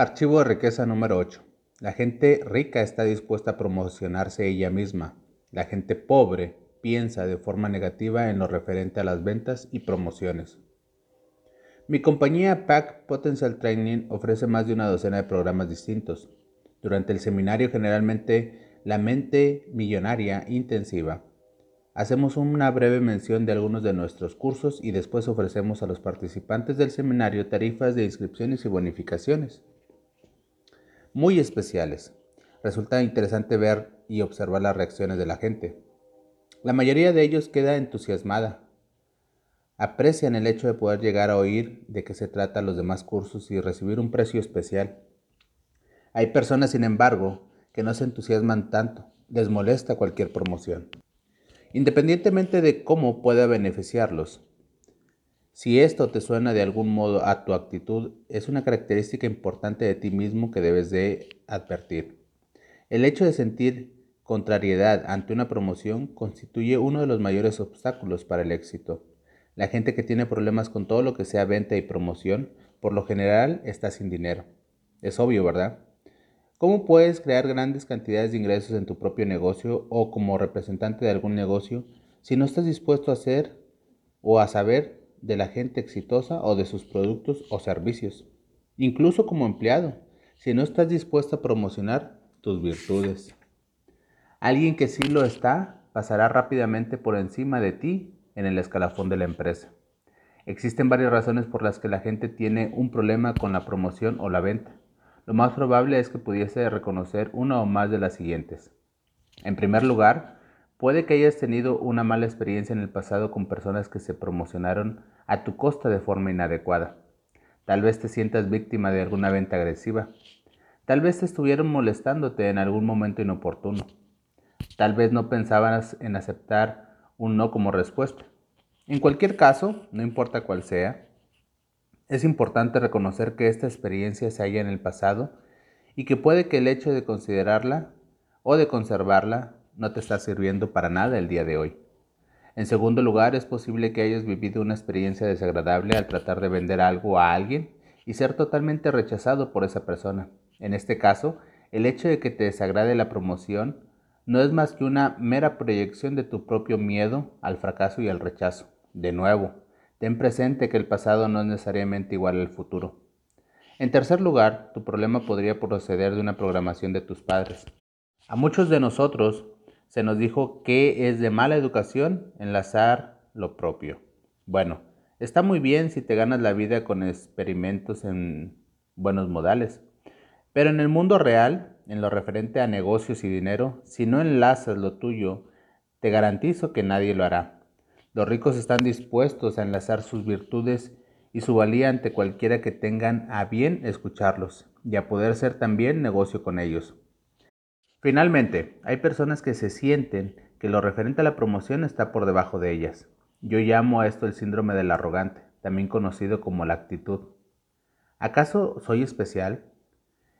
Archivo de riqueza número 8. La gente rica está dispuesta a promocionarse ella misma. La gente pobre piensa de forma negativa en lo referente a las ventas y promociones. Mi compañía PAC Potential Training ofrece más de una docena de programas distintos. Durante el seminario generalmente la mente millonaria intensiva. Hacemos una breve mención de algunos de nuestros cursos y después ofrecemos a los participantes del seminario tarifas de inscripciones y bonificaciones muy especiales. Resulta interesante ver y observar las reacciones de la gente. La mayoría de ellos queda entusiasmada. Aprecian el hecho de poder llegar a oír de qué se trata los demás cursos y recibir un precio especial. Hay personas, sin embargo, que no se entusiasman tanto, les molesta cualquier promoción. Independientemente de cómo pueda beneficiarlos, si esto te suena de algún modo a tu actitud, es una característica importante de ti mismo que debes de advertir. El hecho de sentir contrariedad ante una promoción constituye uno de los mayores obstáculos para el éxito. La gente que tiene problemas con todo lo que sea venta y promoción, por lo general está sin dinero. Es obvio, ¿verdad? ¿Cómo puedes crear grandes cantidades de ingresos en tu propio negocio o como representante de algún negocio si no estás dispuesto a hacer o a saber de la gente exitosa o de sus productos o servicios. Incluso como empleado, si no estás dispuesto a promocionar tus virtudes. Alguien que sí lo está pasará rápidamente por encima de ti en el escalafón de la empresa. Existen varias razones por las que la gente tiene un problema con la promoción o la venta. Lo más probable es que pudiese reconocer una o más de las siguientes. En primer lugar, Puede que hayas tenido una mala experiencia en el pasado con personas que se promocionaron a tu costa de forma inadecuada. Tal vez te sientas víctima de alguna venta agresiva. Tal vez te estuvieron molestándote en algún momento inoportuno. Tal vez no pensabas en aceptar un no como respuesta. En cualquier caso, no importa cuál sea, es importante reconocer que esta experiencia se halla en el pasado y que puede que el hecho de considerarla o de conservarla no te está sirviendo para nada el día de hoy. En segundo lugar, es posible que hayas vivido una experiencia desagradable al tratar de vender algo a alguien y ser totalmente rechazado por esa persona. En este caso, el hecho de que te desagrade la promoción no es más que una mera proyección de tu propio miedo al fracaso y al rechazo. De nuevo, ten presente que el pasado no es necesariamente igual al futuro. En tercer lugar, tu problema podría proceder de una programación de tus padres. A muchos de nosotros se nos dijo que es de mala educación enlazar lo propio. Bueno, está muy bien si te ganas la vida con experimentos en buenos modales, pero en el mundo real, en lo referente a negocios y dinero, si no enlazas lo tuyo, te garantizo que nadie lo hará. Los ricos están dispuestos a enlazar sus virtudes y su valía ante cualquiera que tengan a bien escucharlos y a poder ser también negocio con ellos. Finalmente, hay personas que se sienten que lo referente a la promoción está por debajo de ellas. Yo llamo a esto el síndrome del arrogante, también conocido como la actitud. ¿Acaso soy especial?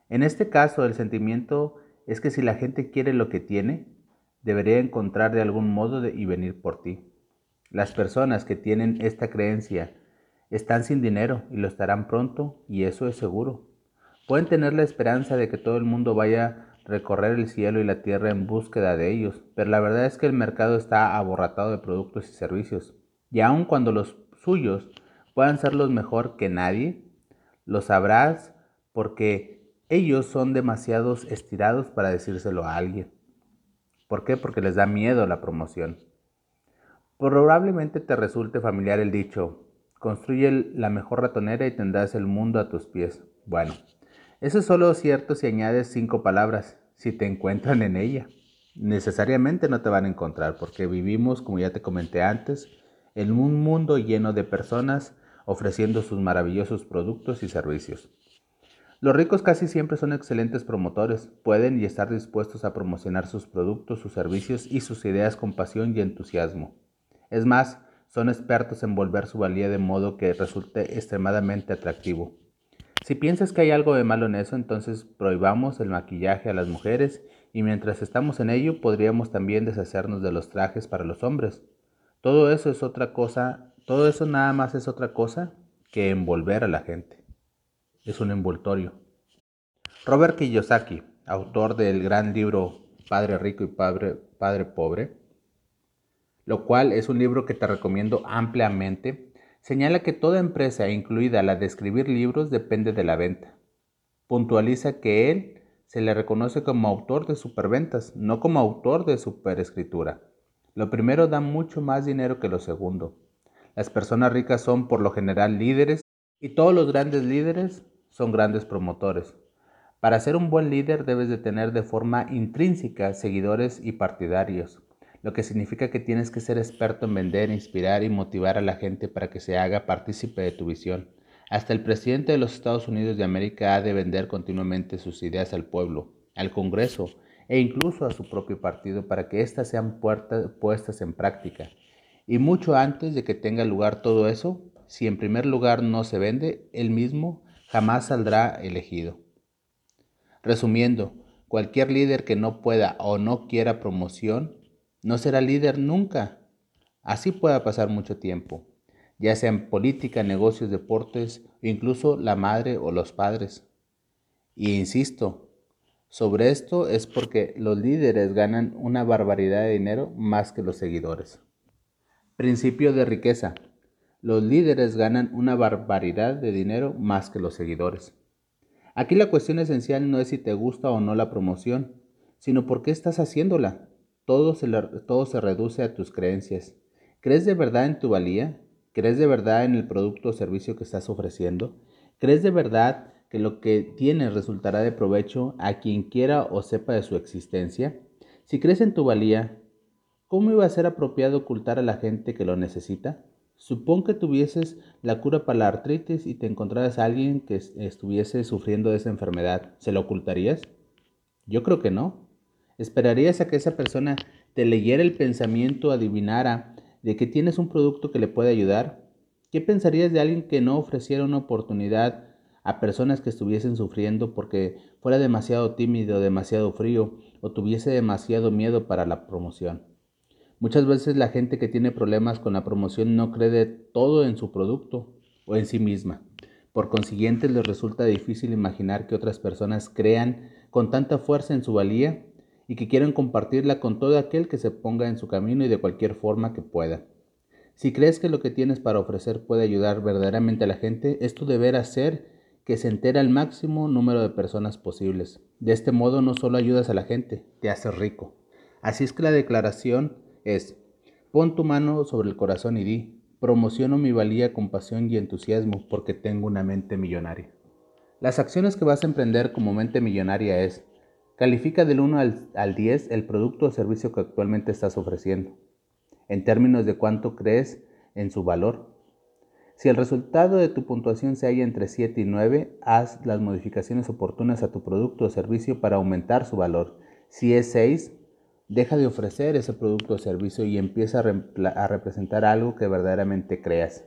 En este caso, el sentimiento es que si la gente quiere lo que tiene, debería encontrar de algún modo y venir por ti. Las personas que tienen esta creencia están sin dinero y lo estarán pronto, y eso es seguro. Pueden tener la esperanza de que todo el mundo vaya recorrer el cielo y la tierra en búsqueda de ellos, pero la verdad es que el mercado está aborratado de productos y servicios, y aun cuando los suyos puedan ser los mejor que nadie, lo sabrás porque ellos son demasiados estirados para decírselo a alguien. ¿Por qué? Porque les da miedo la promoción. Probablemente te resulte familiar el dicho, construye la mejor ratonera y tendrás el mundo a tus pies. Bueno, eso es solo cierto si añades cinco palabras, si te encuentran en ella. Necesariamente no te van a encontrar porque vivimos, como ya te comenté antes, en un mundo lleno de personas ofreciendo sus maravillosos productos y servicios. Los ricos casi siempre son excelentes promotores, pueden y estar dispuestos a promocionar sus productos, sus servicios y sus ideas con pasión y entusiasmo. Es más, son expertos en volver su valía de modo que resulte extremadamente atractivo. Si piensas que hay algo de malo en eso, entonces prohibamos el maquillaje a las mujeres y mientras estamos en ello podríamos también deshacernos de los trajes para los hombres. Todo eso es otra cosa, todo eso nada más es otra cosa que envolver a la gente. Es un envoltorio. Robert Kiyosaki, autor del gran libro Padre Rico y Padre, Padre Pobre, lo cual es un libro que te recomiendo ampliamente, señala que toda empresa, incluida la de escribir libros, depende de la venta. Puntualiza que él se le reconoce como autor de superventas, no como autor de superescritura. Lo primero da mucho más dinero que lo segundo. Las personas ricas son por lo general líderes y todos los grandes líderes son grandes promotores. Para ser un buen líder debes de tener de forma intrínseca seguidores y partidarios, lo que significa que tienes que ser experto en vender, inspirar y motivar a la gente para que se haga partícipe de tu visión. Hasta el presidente de los Estados Unidos de América ha de vender continuamente sus ideas al pueblo, al Congreso e incluso a su propio partido para que éstas sean puestas en práctica. Y mucho antes de que tenga lugar todo eso, si en primer lugar no se vende, él mismo jamás saldrá elegido. Resumiendo, cualquier líder que no pueda o no quiera promoción no será líder nunca. Así pueda pasar mucho tiempo, ya sea en política, negocios, deportes incluso la madre o los padres. Y insisto, sobre esto es porque los líderes ganan una barbaridad de dinero más que los seguidores. Principio de riqueza. Los líderes ganan una barbaridad de dinero más que los seguidores. Aquí la cuestión esencial no es si te gusta o no la promoción, sino por qué estás haciéndola. Todo se, reduce a tus creencias. ¿Crees de verdad en tu valía? ¿Crees de verdad en el producto o servicio que estás ofreciendo? ¿Crees de verdad que lo que tienes resultará de provecho a quien quiera o sepa de su existencia? Si crees en tu valía, ¿cómo iba a ser apropiado ocultar a la gente que lo necesita? Supón que tuvieses la cura para la artritis y te encontraras a alguien que estuviese sufriendo de esa enfermedad. ¿Se lo ocultarías? Yo creo que no. ¿Esperarías a que esa persona te leyera el pensamiento, adivinara de que tienes un producto que le puede ayudar? ¿Qué pensarías de alguien que no ofreciera una oportunidad a personas que estuviesen sufriendo porque fuera demasiado tímido, demasiado frío o tuviese demasiado miedo para la promoción? Muchas veces la gente que tiene problemas con la promoción no cree todo en su producto o en sí misma. Por consiguiente, les resulta difícil imaginar que otras personas crean con tanta fuerza en su valía y que quieran compartirla con todo aquel que se ponga en su camino y de cualquier forma que pueda. Si crees que lo que tienes para ofrecer puede ayudar verdaderamente a la gente, esto deberá ser que se entere al máximo número de personas posibles. De este modo no solo ayudas a la gente, te haces rico. Así es que la declaración es, pon tu mano sobre el corazón y di, promociono mi valía con pasión y entusiasmo porque tengo una mente millonaria. Las acciones que vas a emprender como mente millonaria es, califica del 1 al, al 10 el producto o servicio que actualmente estás ofreciendo, en términos de cuánto crees en su valor. Si el resultado de tu puntuación se halla entre 7 y 9, haz las modificaciones oportunas a tu producto o servicio para aumentar su valor. Si es 6, Deja de ofrecer ese producto o servicio y empieza a, representar algo que verdaderamente creas.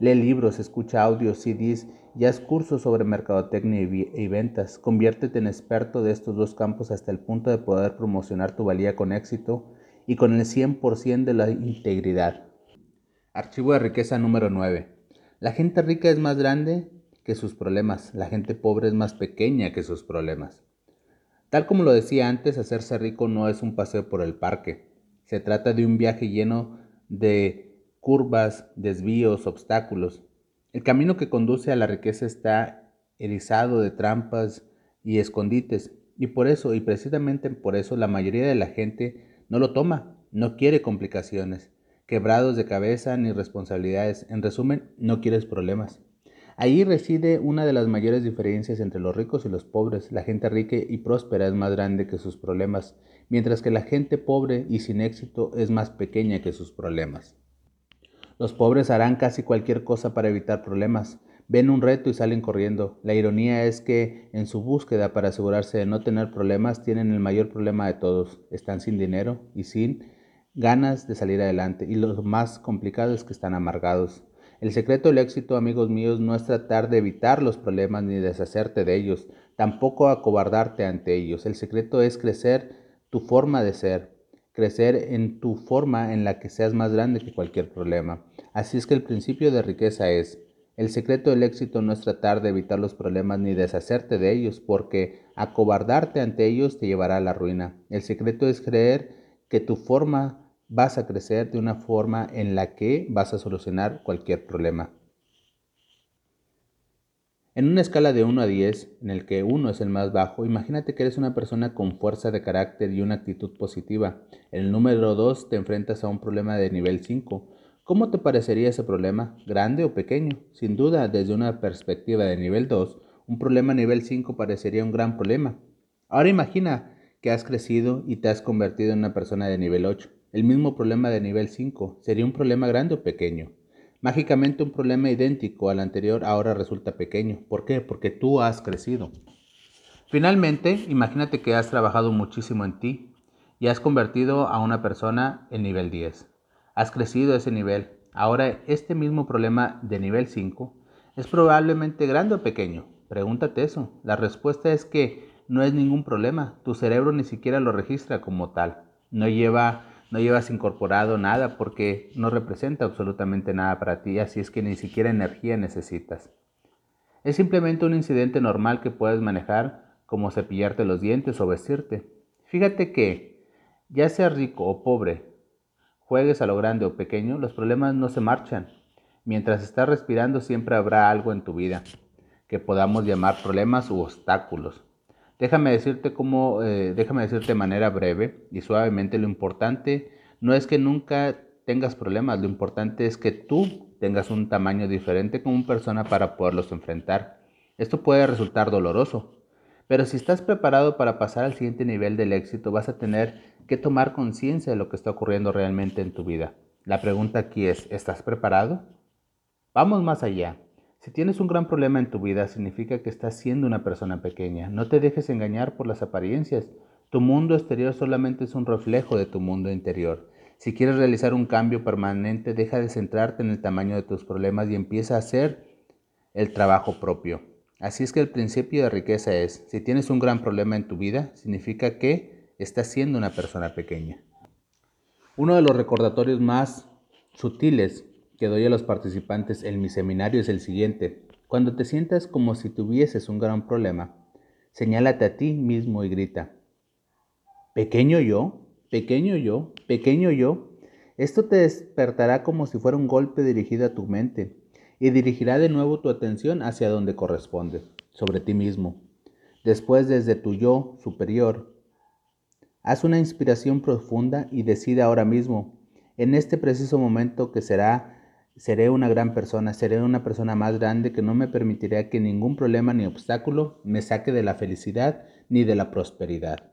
Lee libros, escucha audios, CDs y haz cursos sobre mercadotecnia y ventas. Conviértete en experto de estos dos campos hasta el punto de poder promocionar tu valía con éxito y con el 100% de la integridad. Archivo de riqueza número 9. La gente rica es más grande que sus problemas. La gente pobre es más pequeña que sus problemas. Tal como lo decía antes, hacerse rico no es un paseo por el parque. Se trata de un viaje lleno de curvas, desvíos, obstáculos. El camino que conduce a la riqueza está erizado de trampas y escondites, y por eso, y precisamente por eso, la mayoría de la gente no lo toma, no quiere complicaciones, quebrados de cabeza ni responsabilidades. En resumen, no quieres problemas. Ahí reside una de las mayores diferencias entre los ricos y los pobres. La gente rica y próspera es más grande que sus problemas, mientras que la gente pobre y sin éxito es más pequeña que sus problemas. Los pobres harán casi cualquier cosa para evitar problemas. Ven un reto y salen corriendo. La ironía es que en su búsqueda para asegurarse de no tener problemas tienen el mayor problema de todos. Están sin dinero y sin ganas de salir adelante. Y lo más complicado es que están amargados. El secreto del éxito, amigos míos, no es tratar de evitar los problemas ni deshacerte de ellos, tampoco acobardarte ante ellos. El secreto es crecer tu forma de ser, crecer en tu forma en la que seas más grande que cualquier problema. Así es que el principio de riqueza es, El secreto del éxito no es tratar de evitar los problemas ni deshacerte de ellos, porque acobardarte ante ellos te llevará a la ruina. El secreto es creer que tu forma vas a crecer de una forma en la que vas a solucionar cualquier problema. En una escala de 1 a 10, en el que 1 es el más bajo, imagínate que eres una persona con fuerza de carácter y una actitud positiva. En el número 2 te enfrentas a un problema de nivel 5. ¿Cómo te parecería ese problema? ¿Grande o pequeño? Sin duda, desde una perspectiva de nivel 2, un problema nivel 5 parecería un gran problema. Ahora imagina que has crecido y te has convertido en una persona de nivel 8. El mismo problema de nivel 5, ¿sería un problema grande o pequeño? Mágicamente un problema idéntico al anterior ahora resulta pequeño. ¿Por qué? Porque tú has crecido. Finalmente, imagínate que has trabajado muchísimo en ti y has convertido a una persona en nivel 10. Has crecido ese nivel. Ahora, este mismo problema de nivel 5 es probablemente grande o pequeño. Pregúntate eso. La respuesta es que no es ningún problema. Tu cerebro ni siquiera lo registra como tal. No lleva no llevas incorporado nada porque no representa absolutamente nada para ti, así es que ni siquiera energía necesitas. Es simplemente un incidente normal que puedes manejar como cepillarte los dientes o vestirte. Fíjate que, ya sea rico o pobre, juegues a lo grande o pequeño, los problemas no se marchan. Mientras estás respirando siempre habrá algo en tu vida que podamos llamar problemas u obstáculos. Déjame decirte cómo, eh, déjame decirte de manera breve y suavemente lo importante no es que nunca tengas problemas, lo importante es que tú tengas un tamaño diferente como persona para poderlos enfrentar. Esto puede resultar doloroso, pero si estás preparado para pasar al siguiente nivel del éxito, vas a tener que tomar conciencia de lo que está ocurriendo realmente en tu vida. La pregunta aquí es, ¿estás preparado? Vamos más allá. Si tienes un gran problema en tu vida, significa que estás siendo una persona pequeña. No te dejes engañar por las apariencias. Tu mundo exterior solamente es un reflejo de tu mundo interior. Si quieres realizar un cambio permanente, deja de centrarte en el tamaño de tus problemas y empieza a hacer el trabajo propio. Así es que el principio de riqueza es, si tienes un gran problema en tu vida, significa que estás siendo una persona pequeña. Uno de los recordatorios más sutiles que doy a los participantes en mi seminario es el siguiente. Cuando te sientas como si tuvieses un gran problema, señálate a ti mismo y grita, pequeño yo, pequeño yo, pequeño yo. Esto te despertará como si fuera un golpe dirigido a tu mente y dirigirá de nuevo tu atención hacia donde corresponde, sobre ti mismo. Después desde tu yo superior, haz una inspiración profunda y decide ahora mismo, en este preciso momento que será Seré una gran persona, seré una persona más grande que no me permitirá que ningún problema ni obstáculo me saque de la felicidad ni de la prosperidad.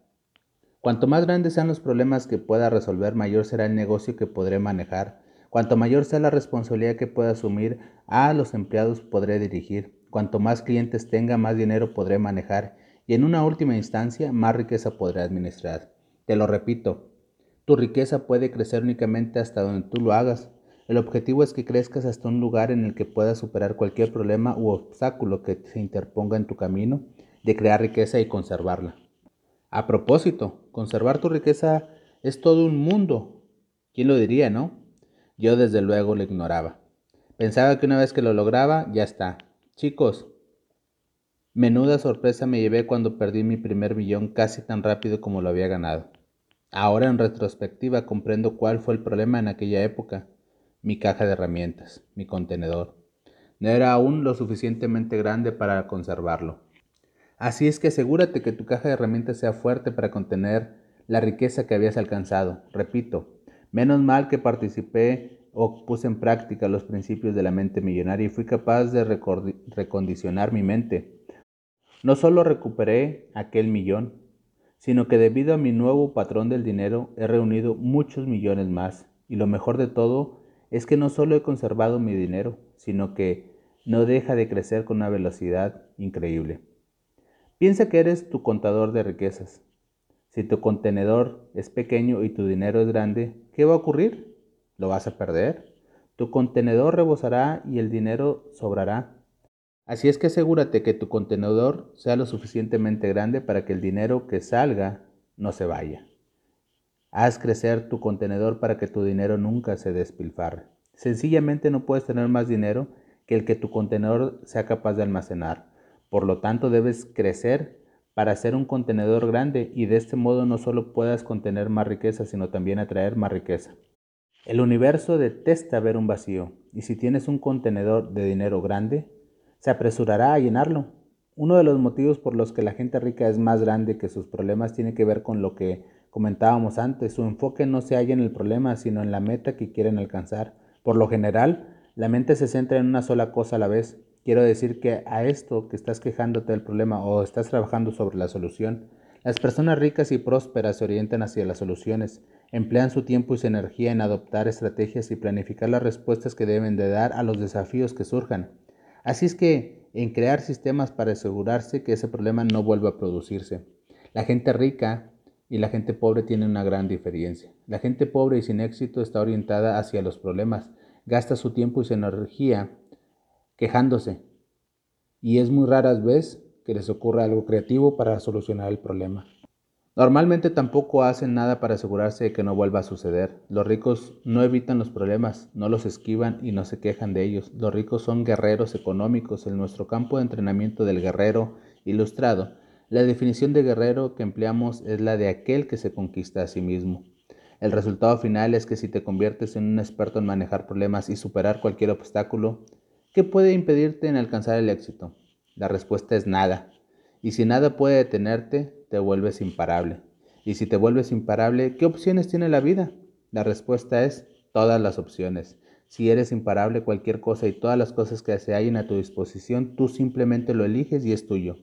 Cuanto más grandes sean los problemas que pueda resolver, mayor será el negocio que podré manejar. Cuanto mayor sea la responsabilidad que pueda asumir, a los empleados podré dirigir. Cuanto más clientes tenga, más dinero podré manejar. Y en una última instancia, más riqueza podré administrar. Te lo repito, tu riqueza puede crecer únicamente hasta donde tú lo hagas. El objetivo es que crezcas hasta un lugar en el que puedas superar cualquier problema u obstáculo que se interponga en tu camino de crear riqueza y conservarla. A propósito, conservar tu riqueza es todo un mundo. ¿Quién lo diría, no? Yo desde luego lo ignoraba. Pensaba que una vez que lo lograba, ya está. Chicos, menuda sorpresa me llevé cuando perdí mi primer millón casi tan rápido como lo había ganado. Ahora en retrospectiva comprendo cuál fue el problema en aquella época mi caja de herramientas, mi contenedor. No era aún lo suficientemente grande para conservarlo. Así es que asegúrate que tu caja de herramientas sea fuerte para contener la riqueza que habías alcanzado. Repito, menos mal que participé o puse en práctica los principios de la mente millonaria y fui capaz de recondicionar mi mente. No solo recuperé aquel millón, sino que debido a mi nuevo patrón del dinero he reunido muchos millones más. Y lo mejor de todo es que no solo he conservado mi dinero, sino que no deja de crecer con una velocidad increíble. Piensa que eres tu contador de riquezas. Si tu contenedor es pequeño y tu dinero es grande, ¿qué va a ocurrir? ¿Lo vas a perder? Tu contenedor rebosará y el dinero sobrará. Así es que asegúrate que tu contenedor sea lo suficientemente grande para que el dinero que salga no se vaya. Haz crecer tu contenedor para que tu dinero nunca se despilfarre. Sencillamente no puedes tener más dinero que el que tu contenedor sea capaz de almacenar. Por lo tanto, debes crecer para ser un contenedor grande y de este modo no solo puedas contener más riqueza, sino también atraer más riqueza. El universo detesta ver un vacío y si tienes un contenedor de dinero grande, se apresurará a llenarlo. Uno de los motivos por los que la gente rica es más grande que sus problemas tiene que ver con lo que comentábamos antes. Su enfoque no se halla en el problema, sino en la meta que quieren alcanzar. Por lo general, la mente se centra en una sola cosa a la vez. Quiero decir que a esto que estás quejándote del problema o estás trabajando sobre la solución, las personas ricas y prósperas se orientan hacia las soluciones, emplean su tiempo y su energía en adoptar estrategias y planificar las respuestas que deben de dar a los desafíos que surjan. Así es que en crear sistemas para asegurarse que ese problema no vuelva a producirse. La gente rica y la gente pobre tienen una gran diferencia. La gente pobre y sin éxito está orientada hacia los problemas, gasta su tiempo y su energía quejándose. Y es muy raras veces que les ocurra algo creativo para solucionar el problema. Normalmente tampoco hacen nada para asegurarse de que no vuelva a suceder. Los ricos no evitan los problemas, no los esquivan y no se quejan de ellos. Los ricos son guerreros económicos. En nuestro campo de entrenamiento del guerrero ilustrado, la definición de guerrero que empleamos es la de aquel que se conquista a sí mismo. El resultado final es que si te conviertes en un experto en manejar problemas y superar cualquier obstáculo, ¿qué puede impedirte en alcanzar el éxito? La respuesta es nada. Y si nada puede detenerte, te vuelves imparable. Y si te vuelves imparable, ¿qué opciones tiene la vida? La respuesta es todas las opciones. Si eres imparable, cualquier cosa y todas las cosas que se hallen a tu disposición, tú simplemente lo eliges y es tuyo.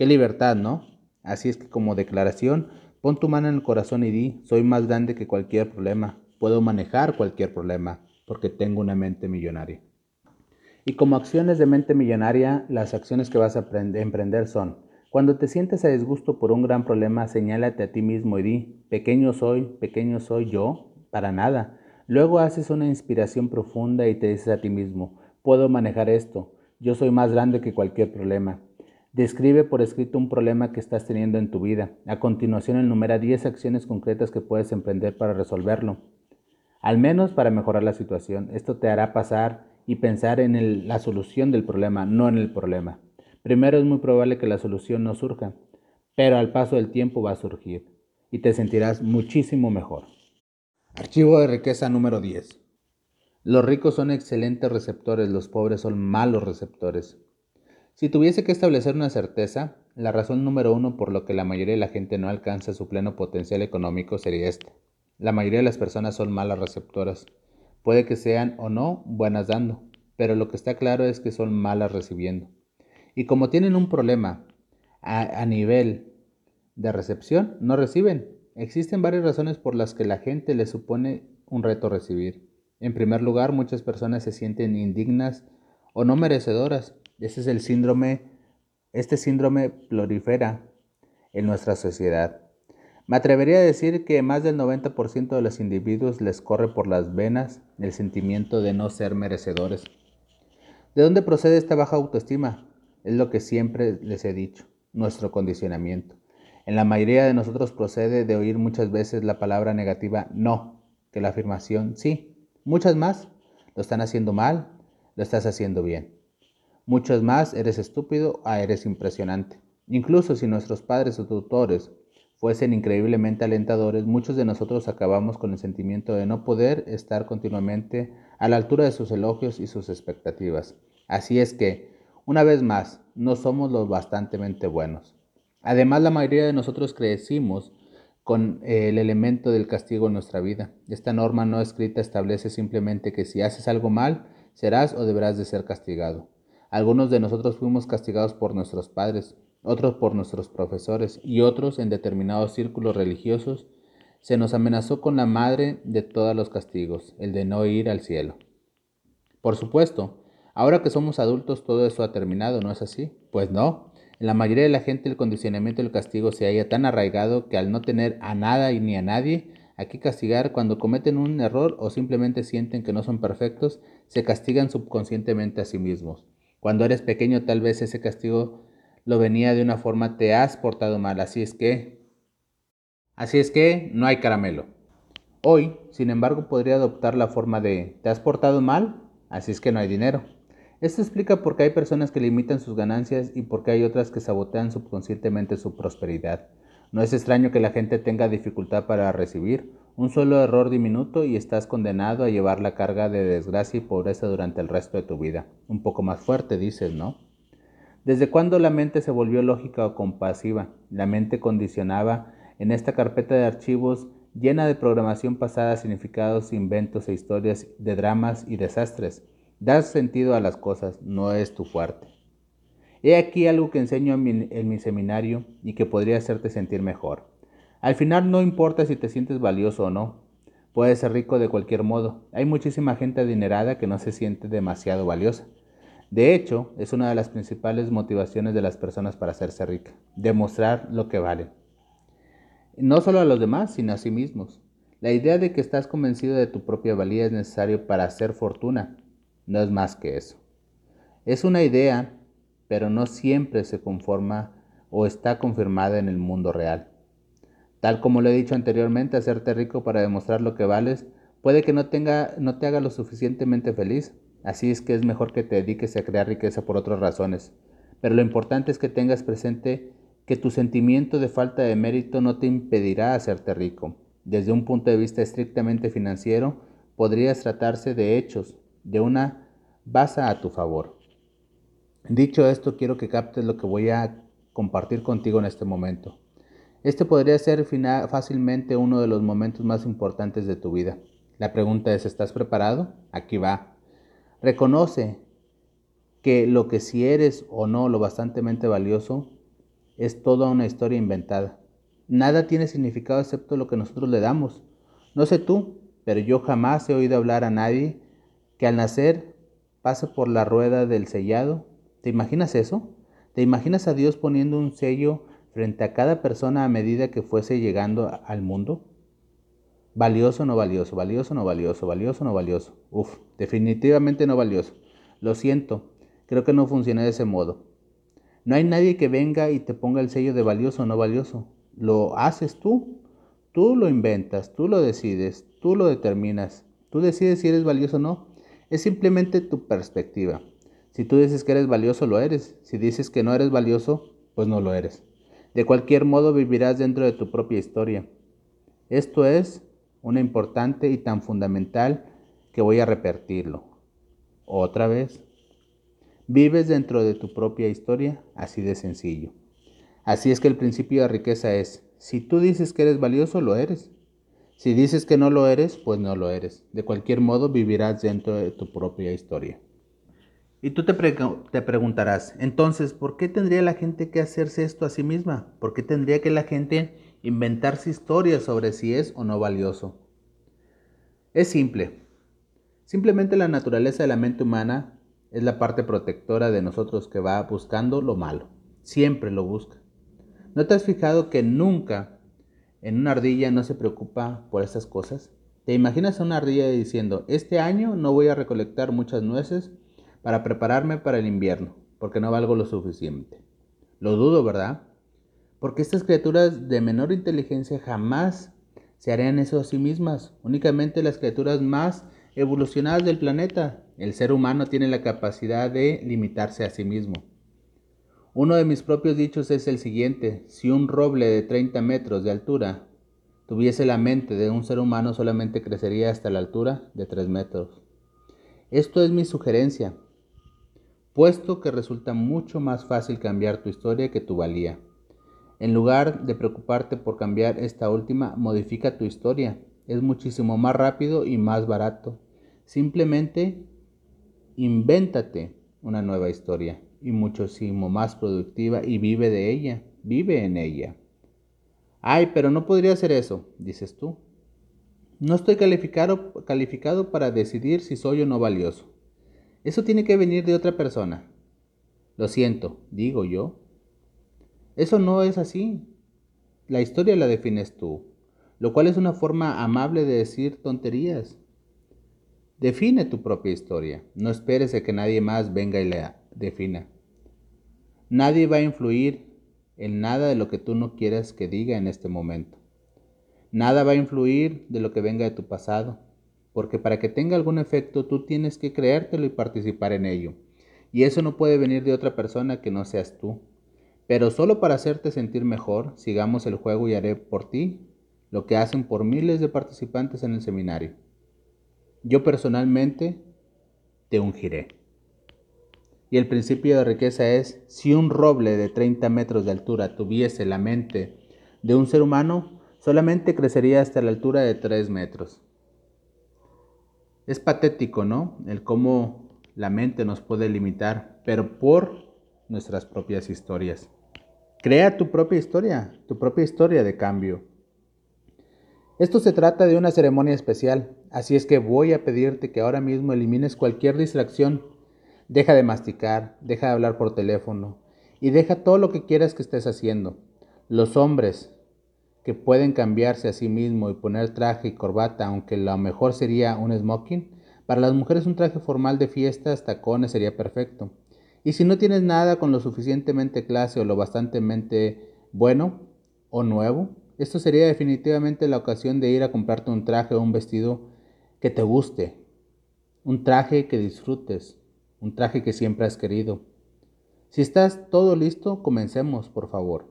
Qué libertad, ¿no? Así es que como declaración, pon tu mano en el corazón y di, soy más grande que cualquier problema, puedo manejar cualquier problema, porque tengo una mente millonaria. Y como acciones de mente millonaria, las acciones que vas a emprender son, cuando te sientes a disgusto por un gran problema, señálate a ti mismo y di, pequeño soy, pequeño soy yo, para nada. Luego haces una inspiración profunda y te dices a ti mismo, puedo manejar esto, yo soy más grande que cualquier problema. Describe por escrito un problema que estás teniendo en tu vida. A continuación enumera 10 acciones concretas que puedes emprender para resolverlo, al menos para mejorar la situación. Esto te hará pasar y pensar en la solución del problema, no en el problema. Primero es muy probable que la solución no surja, pero al paso del tiempo va a surgir y te sentirás muchísimo mejor. Archivo de riqueza número 10. Los ricos son excelentes receptores, los pobres son malos receptores. Si tuviese que establecer una certeza, la razón número uno por lo que la mayoría de la gente no alcanza su pleno potencial económico sería esta. La mayoría de las personas son malas receptoras. Puede que sean o no buenas dando, pero lo que está claro es que son malas recibiendo. Y como tienen un problema a, nivel de recepción, no reciben. Existen varias razones por las que la gente le supone un reto recibir. En primer lugar, muchas personas se sienten indignas o no merecedoras. Ese es el síndrome, este síndrome prolifera en nuestra sociedad. Me atrevería a decir que más del 90% de los individuos les corre por las venas el sentimiento de no ser merecedores. ¿De dónde procede esta baja autoestima? Es lo que siempre les he dicho, nuestro condicionamiento. En la mayoría de nosotros procede de oír muchas veces la palabra negativa no, que la afirmación sí. Muchas más lo están haciendo mal, lo estás haciendo bien. Muchas más eres estúpido a eres impresionante. Incluso si nuestros padres o tutores fuesen increíblemente alentadores, muchos de nosotros acabamos con el sentimiento de no poder estar continuamente a la altura de sus elogios y sus expectativas. Así es que, una vez más, no somos los bastantemente buenos. Además, la mayoría de nosotros crecimos con el elemento del castigo en nuestra vida. Esta norma no escrita establece simplemente que si haces algo mal, serás o deberás de ser castigado. Algunos de nosotros fuimos castigados por nuestros padres, otros por nuestros profesores y otros en determinados círculos religiosos. Se nos amenazó con la madre de todos los castigos, el de no ir al cielo. Por supuesto, Ahora que somos adultos todo eso ha terminado, ¿no es así? Pues no. En la mayoría de la gente el condicionamiento del castigo se halla tan arraigado que al no tener a nada y ni a nadie a qué castigar cuando cometen un error o simplemente sienten que no son perfectos, se castigan subconscientemente a sí mismos. Cuando eres pequeño tal vez ese castigo lo venía de una forma te has portado mal, así es que... Así es que no hay caramelo. Hoy, sin embargo, podría adoptar la forma de te has portado mal, así es que no hay dinero. Esto explica por qué hay personas que limitan sus ganancias y por qué hay otras que sabotean subconscientemente su prosperidad. No es extraño que la gente tenga dificultad para recibir un solo error diminuto y estás condenado a llevar la carga de desgracia y pobreza durante el resto de tu vida. Un poco más fuerte, dices, ¿no? ¿Desde cuándo la mente se volvió lógica o compasiva? La mente condicionaba en esta carpeta de archivos llena de programación pasada, significados, inventos e historias de dramas y desastres. Das sentido a las cosas, no es tu fuerte. He aquí algo que enseño en en mi, seminario y que podría hacerte sentir mejor. Al final no importa si te sientes valioso o no. Puedes ser rico de cualquier modo. Hay muchísima gente adinerada que no se siente demasiado valiosa. De hecho, es una de las principales motivaciones de las personas para hacerse rica, demostrar lo que valen. No solo a los demás, sino a sí mismos. La idea de que estás convencido de tu propia valía es necesario para hacer fortuna, no es más que eso. Es una idea, pero no siempre se conforma o está confirmada en el mundo real. Tal como lo he dicho anteriormente, hacerte rico para demostrar lo que vales puede que no, tenga, no te haga lo suficientemente feliz, así es que es mejor que te dediques a crear riqueza por otras razones. Pero lo importante es que tengas presente que tu sentimiento de falta de mérito no te impedirá hacerte rico. Desde un punto de vista estrictamente financiero, podrías tratarse de hechos, de una base a tu favor. Dicho esto, quiero que captes lo que voy a compartir contigo en este momento. Este podría ser fácilmente uno de los momentos más importantes de tu vida. La pregunta es, ¿estás preparado? Aquí va. Reconoce que lo que si eres o no lo bastantemente valioso es toda una historia inventada. Nada tiene significado excepto lo que nosotros le damos. No sé tú, pero yo jamás he oído hablar a nadie que al nacer pase por la rueda del sellado. ¿Te imaginas eso? ¿Te imaginas a Dios poniendo un sello frente a cada persona a medida que fuese llegando al mundo? Valioso o no valioso, valioso o no valioso, valioso o no valioso. Uf, definitivamente no valioso. Lo siento, creo que no funciona de ese modo. No hay nadie que venga y te ponga el sello de valioso o no valioso. Lo haces tú. Tú lo inventas, tú lo decides, tú lo determinas. Tú decides si eres valioso o no. Es simplemente tu perspectiva. Si tú dices que eres valioso, lo eres. Si dices que no eres valioso, pues no lo eres. De cualquier modo vivirás dentro de tu propia historia. Esto es una importante y tan fundamental que voy a repetirlo. Otra vez. Vives dentro de tu propia historia, así de sencillo. Así es que el principio de riqueza es, si tú dices que eres valioso, lo eres. Si dices que no lo eres, pues no lo eres. De cualquier modo, vivirás dentro de tu propia historia. Y tú te, preguntarás, entonces, ¿por qué tendría la gente que hacerse esto a sí misma? ¿Por qué tendría que la gente inventarse historias sobre si es o no valioso? Es simple. Simplemente la naturaleza de la mente humana es la parte protectora de nosotros que va buscando lo malo. Siempre lo busca. ¿No te has fijado que nunca en una ardilla no se preocupa por estas cosas? ¿Te imaginas a una ardilla diciendo, este año no voy a recolectar muchas nueces para prepararme para el invierno, porque no valgo lo suficiente? Lo dudo, ¿verdad? Porque estas criaturas de menor inteligencia jamás se harían eso a sí mismas. Únicamente las criaturas más evolucionadas del planeta. El ser humano tiene la capacidad de limitarse a sí mismo. Uno de mis propios dichos es el siguiente. Si un roble de 30 metros de altura tuviese la mente de un ser humano, solamente crecería hasta la altura de 3 metros. Esto es mi sugerencia, puesto que resulta mucho más fácil cambiar tu historia que tu valía. En lugar de preocuparte por cambiar esta última, modifica tu historia. Es muchísimo más rápido y más barato. Simplemente invéntate una nueva historia y muchísimo más productiva y vive de ella, vive en ella. Ay, pero no podría hacer eso, dices tú. No estoy calificado, calificado para decidir si soy o no valioso. Eso tiene que venir de otra persona. Lo siento, digo yo. Eso no es así. La historia la defines tú, lo cual es una forma amable de decir tonterías. Define tu propia historia. No esperes a que nadie más venga y la defina. Nadie va a influir en nada de lo que tú no quieras que diga en este momento. Nada va a influir de lo que venga de tu pasado, porque para que tenga algún efecto tú tienes que creértelo y participar en ello. Y eso no puede venir de otra persona que no seas tú. Pero solo para hacerte sentir mejor, sigamos el juego y haré por ti lo que hacen por miles de participantes en el seminario. Yo personalmente te ungiré. Y el principio de riqueza es, si un roble de 30 metros de altura tuviese la mente de un ser humano, solamente crecería hasta la altura de 3 metros. Es patético, ¿no? El cómo la mente nos puede limitar, pero por nuestras propias historias. Crea tu propia historia, tu propia historia de cambio. Esto se trata de una ceremonia especial, así es que voy a pedirte que ahora mismo elimines cualquier distracción. Deja de masticar, deja de hablar por teléfono y deja todo lo que quieras que estés haciendo. Los hombres que pueden cambiarse a sí mismos y poner traje y corbata, aunque lo mejor sería un smoking, para las mujeres un traje formal de fiestas, tacones sería perfecto. Y si no tienes nada con lo suficientemente clase o lo bastantemente bueno o nuevo, esto sería definitivamente la ocasión de ir a comprarte un traje o un vestido que te guste, un traje que disfrutes, un traje que siempre has querido. Si estás todo listo, comencemos, por favor.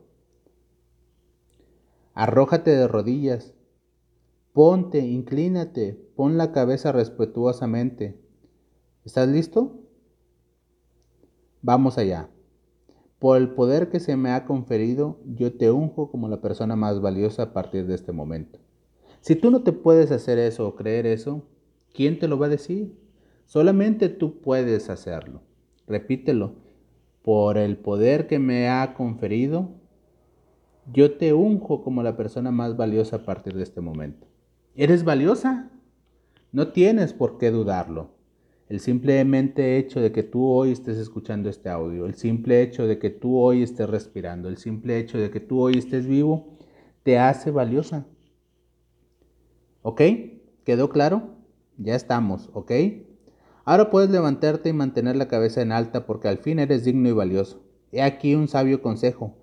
Arrójate de rodillas, ponte, inclínate, pon la cabeza respetuosamente. ¿Estás listo? Vamos allá. Por el poder que se me ha conferido, yo te unjo como la persona más valiosa a partir de este momento. Si tú no te puedes hacer eso o creer eso, ¿quién te lo va a decir? Solamente tú puedes hacerlo. Repítelo. Por el poder que me ha conferido, yo te unjo como la persona más valiosa a partir de este momento. ¿Eres valiosa? No tienes por qué dudarlo. El simplemente hecho de que tú hoy estés escuchando este audio, el simple hecho de que tú hoy estés respirando, el simple hecho de que tú hoy estés vivo, te hace valiosa. ¿Ok? ¿Quedó claro? Ya estamos, ¿ok? Ahora puedes levantarte y mantener la cabeza en alta porque al fin eres digno y valioso. He aquí un sabio consejo.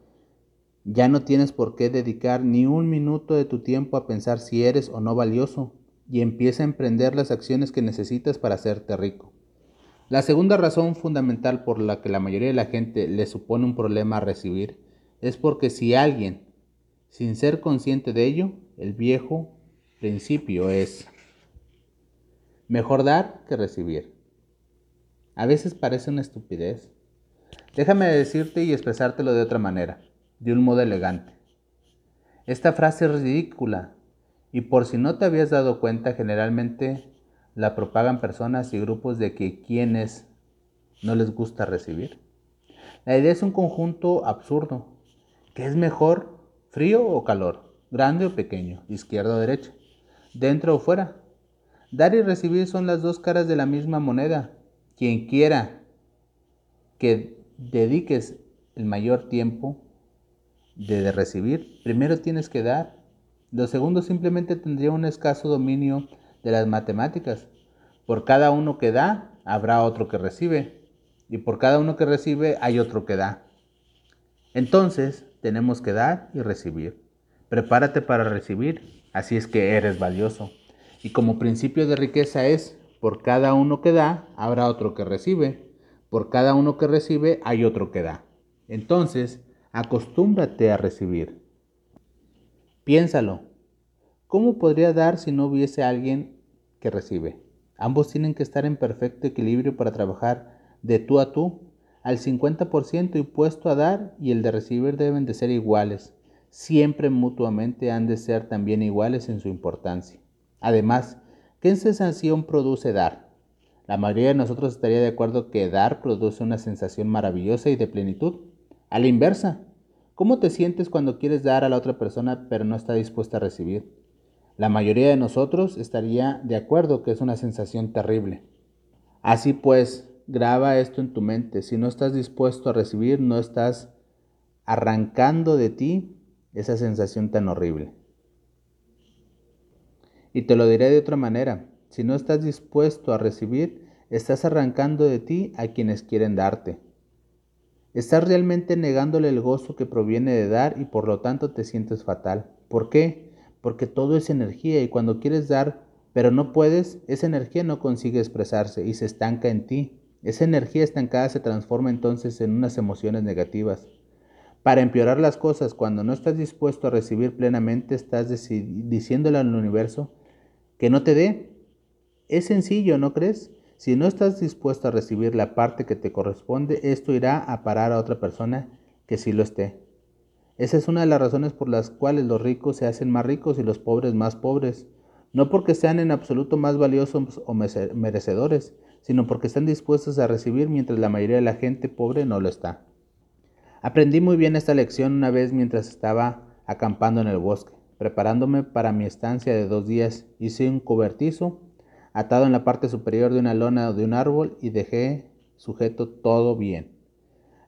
Ya no tienes por qué dedicar ni un minuto de tu tiempo a pensar si eres o no valioso y empieza a emprender las acciones que necesitas para hacerte rico. La segunda razón fundamental por la que la mayoría de la gente le supone un problema recibir es porque si alguien, sin ser consciente de ello, el viejo principio es mejor dar que recibir. A veces parece una estupidez. Déjame decirte y expresártelo de otra manera, de un modo elegante. Esta frase es ridícula y por si no te habías dado cuenta, generalmente la propagan personas y grupos de que quienes no les gusta recibir. La idea es un conjunto absurdo. ¿Qué es mejor, frío o calor? ¿Grande o pequeño? ¿Izquierda o derecha? ¿Dentro o fuera? Dar y recibir son las dos caras de la misma moneda. Quien quiera que dediques el mayor tiempo de recibir, primero tienes que dar los segundos simplemente tendría un escaso dominio de las matemáticas. Por cada uno que da, habrá otro que recibe. Y por cada uno que recibe, hay otro que da. Entonces, tenemos que dar y recibir. Prepárate para recibir, así es que eres valioso. Y como principio de riqueza es, por cada uno que da, habrá otro que recibe. Por cada uno que recibe, hay otro que da. Entonces, acostúmbrate a recibir. Piénsalo. ¿Cómo podría dar si no hubiese alguien que recibe? Ambos tienen que estar en perfecto equilibrio para trabajar de tú a tú. Al 50% impuesto a dar y el de recibir deben de ser iguales. Siempre mutuamente han de ser también iguales en su importancia. Además, ¿qué sensación produce dar? La mayoría de nosotros estaría de acuerdo que dar produce una sensación maravillosa y de plenitud. A la inversa, ¿Cómo te sientes cuando quieres dar a la otra persona pero no está dispuesta a recibir? La mayoría de nosotros estaría de acuerdo que es una sensación terrible. Así pues, graba esto en tu mente. Si no estás dispuesto a recibir, no estás arrancando de ti esa sensación tan horrible. Y te lo diré de otra manera. Si no estás dispuesto a recibir, estás arrancando de ti a quienes quieren darte. Estás realmente negándole el gozo que proviene de dar y por lo tanto te sientes fatal. ¿Por qué? Porque todo es energía y cuando quieres dar pero no puedes, esa energía no consigue expresarse y se estanca en ti. Esa energía estancada se transforma entonces en unas emociones negativas. Para empeorar las cosas, cuando no estás dispuesto a recibir plenamente, estás diciéndole al universo que no te dé. Es sencillo, ¿no crees? Si no estás dispuesto a recibir la parte que te corresponde, esto irá a parar a otra persona que sí lo esté. Esa es una de las razones por las cuales los ricos se hacen más ricos y los pobres más pobres. No porque sean en absoluto más valiosos o merecedores, sino porque están dispuestos a recibir mientras la mayoría de la gente pobre no lo está. Aprendí muy bien esta lección una vez mientras estaba acampando en el bosque. Preparándome para mi estancia de dos días, hice un cobertizo atado en la parte superior de una lona o de un árbol y dejé sujeto todo bien.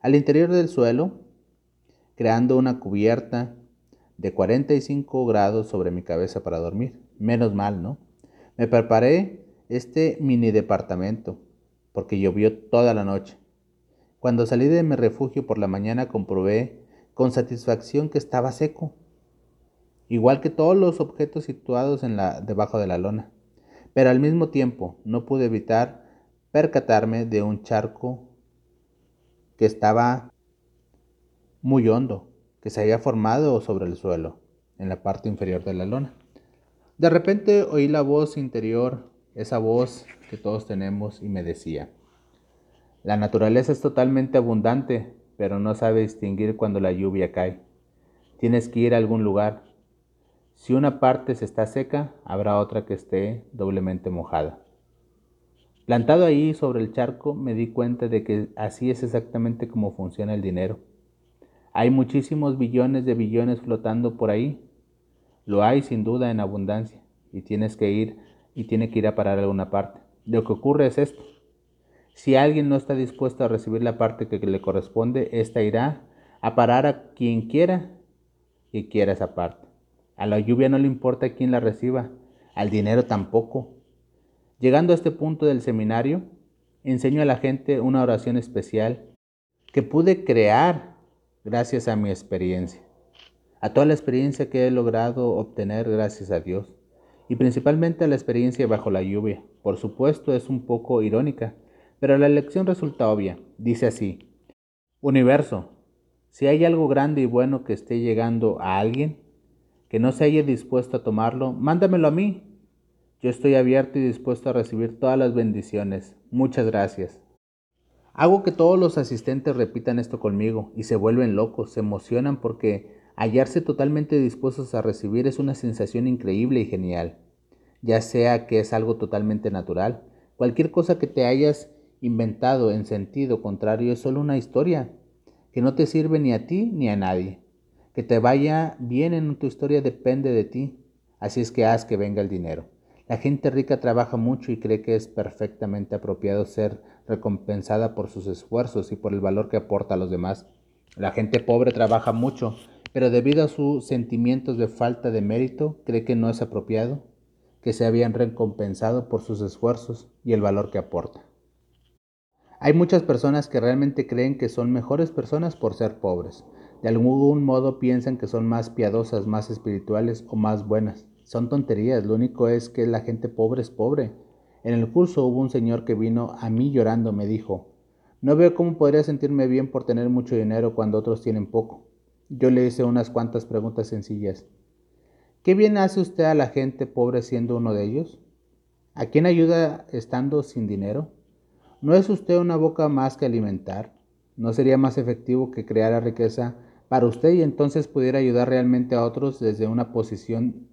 Al interior del suelo, creando una cubierta de 45 grados sobre mi cabeza para dormir. Menos mal, ¿no? Me preparé este mini departamento porque llovió toda la noche. Cuando salí de mi refugio por la mañana comprobé con satisfacción que estaba seco, igual que todos los objetos situados en la, debajo de la lona pero al mismo tiempo no pude evitar percatarme de un charco que estaba muy hondo, que se había formado sobre el suelo, en la parte inferior de la lona. De repente oí la voz interior, esa voz que todos tenemos, y me decía, la naturaleza es totalmente abundante, pero no sabe distinguir cuando la lluvia cae. Tienes que ir a algún lugar, si una parte se está seca, habrá otra que esté doblemente mojada. Plantado ahí sobre el charco, me di cuenta de que así es exactamente como funciona el dinero. Hay muchísimos billones de billones flotando por ahí. Lo hay sin duda en abundancia y tienes que ir y tiene que ir a parar a alguna parte. Lo que ocurre es esto. Si alguien no está dispuesto a recibir la parte que le corresponde, ésta irá a parar a quien quiera y quiera esa parte. A la lluvia no le importa quién la reciba, al dinero tampoco. Llegando a este punto del seminario, enseño a la gente una oración especial que pude crear gracias a mi experiencia, a toda la experiencia que he logrado obtener gracias a Dios, y principalmente a la experiencia bajo la lluvia. Por supuesto es un poco irónica, pero la lección resulta obvia. Dice así, Universo, si hay algo grande y bueno que esté llegando a alguien, que no se haya dispuesto a tomarlo, mándamelo a mí. Yo estoy abierto y dispuesto a recibir todas las bendiciones. Muchas gracias. Hago que todos los asistentes repitan esto conmigo y se vuelven locos, se emocionan porque hallarse totalmente dispuestos a recibir es una sensación increíble y genial. Ya sea que es algo totalmente natural, cualquier cosa que te hayas inventado en sentido contrario es solo una historia que no te sirve ni a ti ni a nadie. Que te vaya bien en tu historia depende de ti, así es que haz que venga el dinero. La gente rica trabaja mucho y cree que es perfectamente apropiado ser recompensada por sus esfuerzos y por el valor que aporta a los demás. La gente pobre trabaja mucho, pero debido a sus sentimientos de falta de mérito, cree que no es apropiado que se habían recompensado por sus esfuerzos y el valor que aporta. Hay muchas personas que realmente creen que son mejores personas por ser pobres. De algún modo piensan que son más piadosas, más espirituales o más buenas. Son tonterías, lo único es que la gente pobre es pobre. En el curso hubo un señor que vino a mí llorando, me dijo, no veo cómo podría sentirme bien por tener mucho dinero cuando otros tienen poco. Yo le hice unas cuantas preguntas sencillas. ¿Qué bien hace usted a la gente pobre siendo uno de ellos? ¿A quién ayuda estando sin dinero? ¿No es usted una boca más que alimentar? ¿No sería más efectivo que creara riqueza para usted y entonces pudiera ayudar realmente a otros desde una posición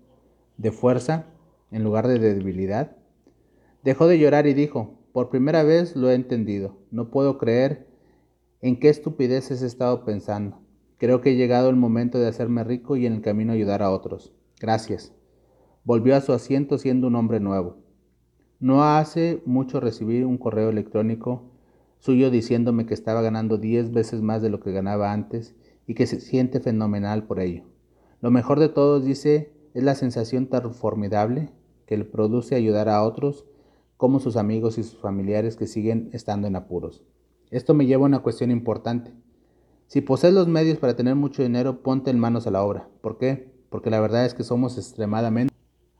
de fuerza en lugar de debilidad? Dejó de llorar y dijo, por primera vez lo he entendido, no puedo creer en qué estupideces he estado pensando. Creo que he llegado el momento de hacerme rico y en el camino ayudar a otros. Gracias. Volvió a su asiento siendo un hombre nuevo. No hace mucho recibí un correo electrónico suyo diciéndome que estaba ganando diez veces más de lo que ganaba antes y que se siente fenomenal por ello. Lo mejor de todo, dice, es la sensación tan formidable que le produce ayudar a otros como sus amigos y sus familiares que siguen estando en apuros. Esto me lleva a una cuestión importante. Si posees los medios para tener mucho dinero, ponte en manos a la obra. ¿Por qué? Porque la verdad es que somos extremadamente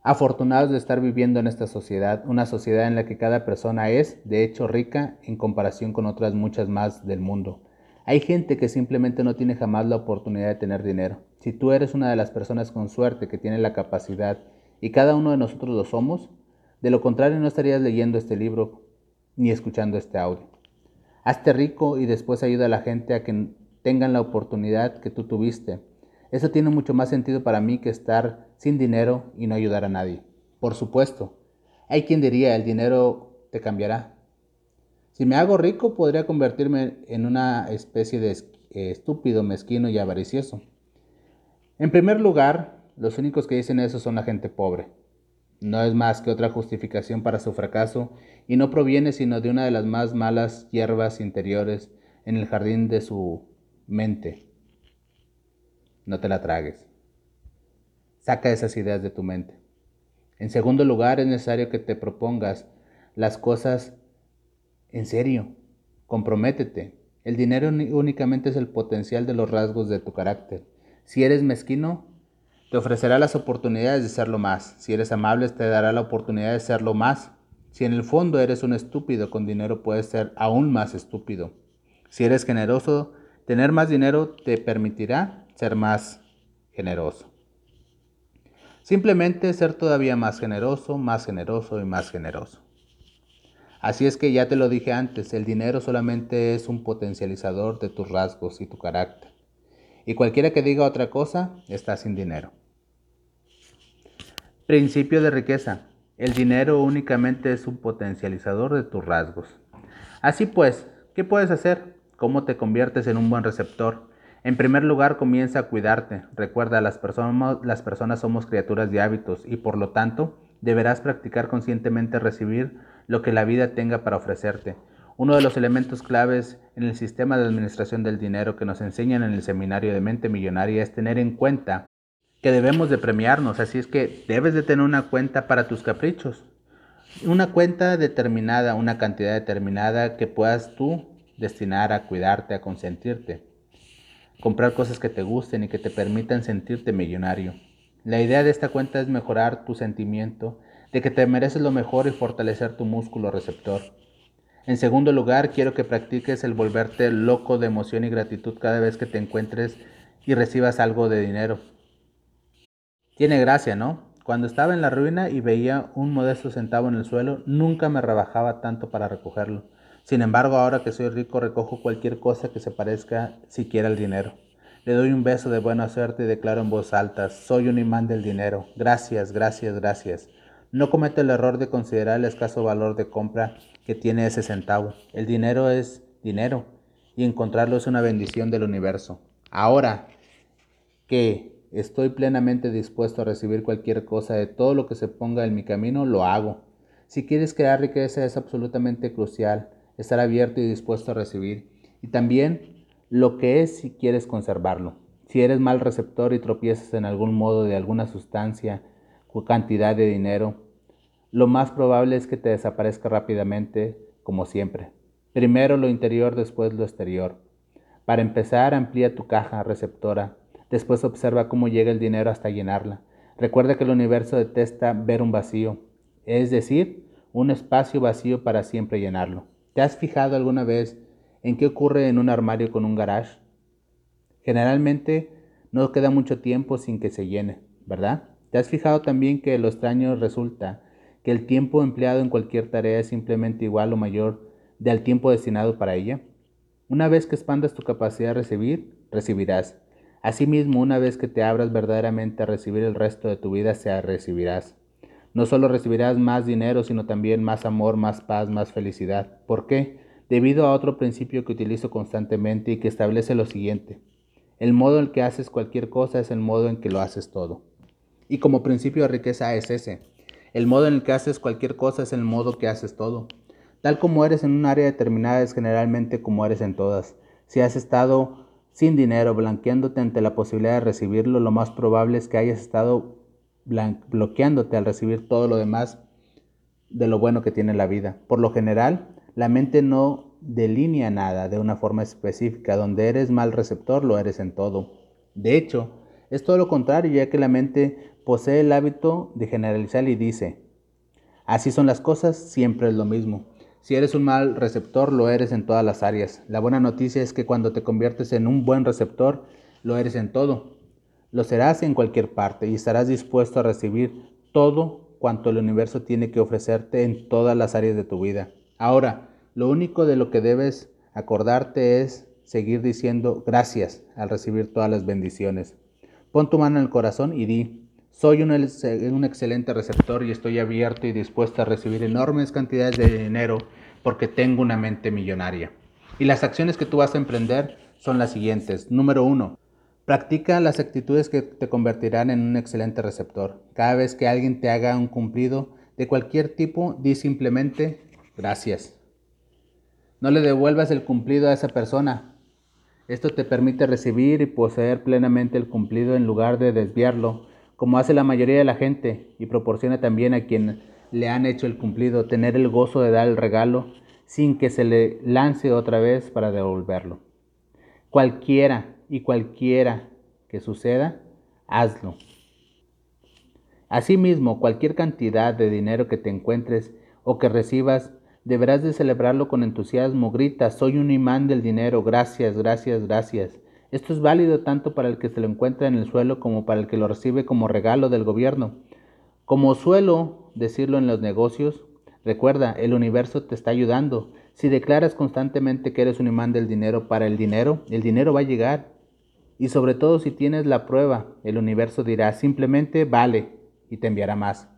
Afortunados de estar viviendo en esta sociedad, una sociedad en la que cada persona es, de hecho, rica en comparación con otras muchas más del mundo. Hay gente que simplemente no tiene jamás la oportunidad de tener dinero. Si tú eres una de las personas con suerte que tiene la capacidad, y cada uno de nosotros lo somos, de lo contrario no estarías leyendo este libro ni escuchando este audio. Hazte rico y después ayuda a la gente a que tengan la oportunidad que tú tuviste. Eso tiene mucho más sentido para mí que estar sin dinero y no ayudar a nadie. Por supuesto, hay quien diría el dinero te cambiará. Si me hago rico podría convertirme en una especie de eh, estúpido, mezquino y avaricioso. En primer lugar, los únicos que dicen eso son la gente pobre. No es más que otra justificación para su fracaso y no proviene sino de una de las más malas hierbas interiores en el jardín de su mente. No te la tragues. Saca esas ideas de tu mente. En segundo lugar, es necesario que te propongas las cosas en serio. Comprométete. El dinero únicamente es el potencial de los rasgos de tu carácter. Si eres mezquino, te ofrecerá las oportunidades de serlo más. Si eres amable, te dará la oportunidad de serlo más. Si en el fondo eres un estúpido, con dinero puedes ser aún más estúpido. Si eres generoso, tener más dinero te permitirá ser más generoso. Simplemente ser todavía más generoso, más generoso y más generoso. Así es que ya te lo dije antes, el dinero solamente es un potencializador de tus rasgos y tu carácter y cualquiera que diga otra cosa está sin dinero. Principio de riqueza. El dinero únicamente es un potencializador de tus rasgos. Así pues, ¿qué puedes hacer? ¿Cómo te conviertes en un buen receptor? En primer lugar, comienza a cuidarte. Recuerda, las personas, las personas somos criaturas de hábitos y por lo tanto deberás practicar conscientemente recibir lo que la vida tenga para ofrecerte. Uno de los elementos claves en el sistema de administración del dinero que nos enseñan en el seminario de mente millonaria es tener en cuenta que debemos de premiarnos, así es que debes de tener una cuenta para tus caprichos. Una cuenta determinada, una cantidad determinada que puedas tú destinar a cuidarte, a consentirte. Comprar cosas que te gusten y que te permitan sentirte millonario. La idea de esta cuenta es mejorar tu sentimiento de que te mereces lo mejor y fortalecer tu músculo receptor. En segundo lugar, quiero que practiques el volverte loco de emoción y gratitud cada vez que te encuentres y recibas algo de dinero. Tiene gracia, ¿no? Cuando estaba en la ruina y veía un modesto centavo en el suelo, nunca me rebajaba tanto para recogerlo. Sin embargo, ahora que soy rico, recojo cualquier cosa que se parezca siquiera al dinero. Le doy un beso de buena suerte y declaro en voz alta, soy un imán del dinero. Gracias, gracias, gracias. No comete el error de considerar el escaso valor de compra que tiene ese centavo. El dinero es dinero y encontrarlo es una bendición del universo. Ahora que estoy plenamente dispuesto a recibir cualquier cosa de todo lo que se ponga en mi camino, lo hago. Si quieres crear riqueza es absolutamente crucial estar abierto y dispuesto a recibir. Y también lo que es si quieres conservarlo. Si eres mal receptor y tropiezas en algún modo de alguna sustancia cantidad de dinero, lo más probable es que te desaparezca rápidamente, como siempre. Primero lo interior, después lo exterior. Para empezar, amplía tu caja receptora. Después observa cómo llega el dinero hasta llenarla. Recuerda que el universo detesta ver un vacío, es decir, un espacio vacío para siempre llenarlo. ¿Te has fijado alguna vez en qué ocurre en un armario con un garage? Generalmente no queda mucho tiempo sin que se llene, ¿verdad? ¿Te has fijado también que lo extraño resulta que el tiempo empleado en cualquier tarea es simplemente igual o mayor del tiempo destinado para ella? Una vez que expandas tu capacidad de recibir, recibirás. Asimismo, una vez que te abras verdaderamente a recibir el resto de tu vida, se recibirás. No solo recibirás más dinero, sino también más amor, más paz, más felicidad. ¿Por qué? Debido a otro principio que utilizo constantemente y que establece lo siguiente. El modo en que haces cualquier cosa es el modo en que lo haces todo. Y como principio de riqueza es ese. El modo en el que haces cualquier cosa es el modo que haces todo. Tal como eres en un área determinada es generalmente como eres en todas. Si has estado sin dinero blanqueándote ante la posibilidad de recibirlo, lo más probable es que hayas estado bloqueándote al recibir todo lo demás de lo bueno que tiene la vida. Por lo general, la mente no delinea nada de una forma específica. Donde eres mal receptor, lo eres en todo. De hecho, es todo lo contrario, ya que la mente posee el hábito de generalizar y dice, así son las cosas, siempre es lo mismo. Si eres un mal receptor, lo eres en todas las áreas. La buena noticia es que cuando te conviertes en un buen receptor, lo eres en todo. Lo serás en cualquier parte y estarás dispuesto a recibir todo cuanto el universo tiene que ofrecerte en todas las áreas de tu vida. Ahora, lo único de lo que debes acordarte es seguir diciendo gracias al recibir todas las bendiciones. Pon tu mano en el corazón y di, soy un, un, excelente receptor y estoy abierto y dispuesto a recibir enormes cantidades de dinero porque tengo una mente millonaria. Y las acciones que tú vas a emprender son las siguientes. Número uno, practica las actitudes que te convertirán en un excelente receptor. Cada vez que alguien te haga un cumplido de cualquier tipo, di simplemente gracias. No le devuelvas el cumplido a esa persona. Esto te permite recibir y poseer plenamente el cumplido en lugar de desviarlo, como hace la mayoría de la gente, y proporciona también a quien le han hecho el cumplido tener el gozo de dar el regalo sin que se le lance otra vez para devolverlo. Cualquiera y cualquiera que suceda, hazlo. Asimismo, cualquier cantidad de dinero que te encuentres o que recibas, Deberás de celebrarlo con entusiasmo. Grita, soy un imán del dinero. Gracias, gracias, gracias. Esto es válido tanto para el que se lo encuentra en el suelo como para el que lo recibe como regalo del gobierno. Como suelo decirlo en los negocios, recuerda, el universo te está ayudando. Si declaras constantemente que eres un imán del dinero para el dinero, el dinero va a llegar. Y sobre todo si tienes la prueba, el universo dirá simplemente vale y te enviará más.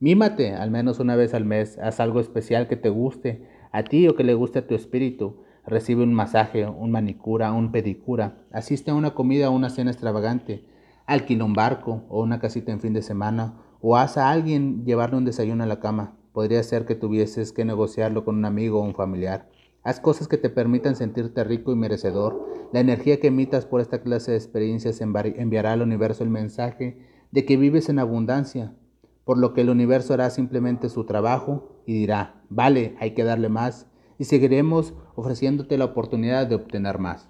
Mímate al menos una vez al mes, haz algo especial que te guste a ti o que le guste a tu espíritu. Recibe un masaje, un manicura, un pedicura. Asiste a una comida o una cena extravagante. Alquila un barco o una casita en fin de semana. O haz a alguien llevarle un desayuno a la cama. Podría ser que tuvieses que negociarlo con un amigo o un familiar. Haz cosas que te permitan sentirte rico y merecedor. La energía que emitas por esta clase de experiencias enviará al universo el mensaje de que vives en abundancia, por lo que el universo hará simplemente su trabajo y dirá, vale, hay que darle más, y seguiremos ofreciéndote la oportunidad de obtener más.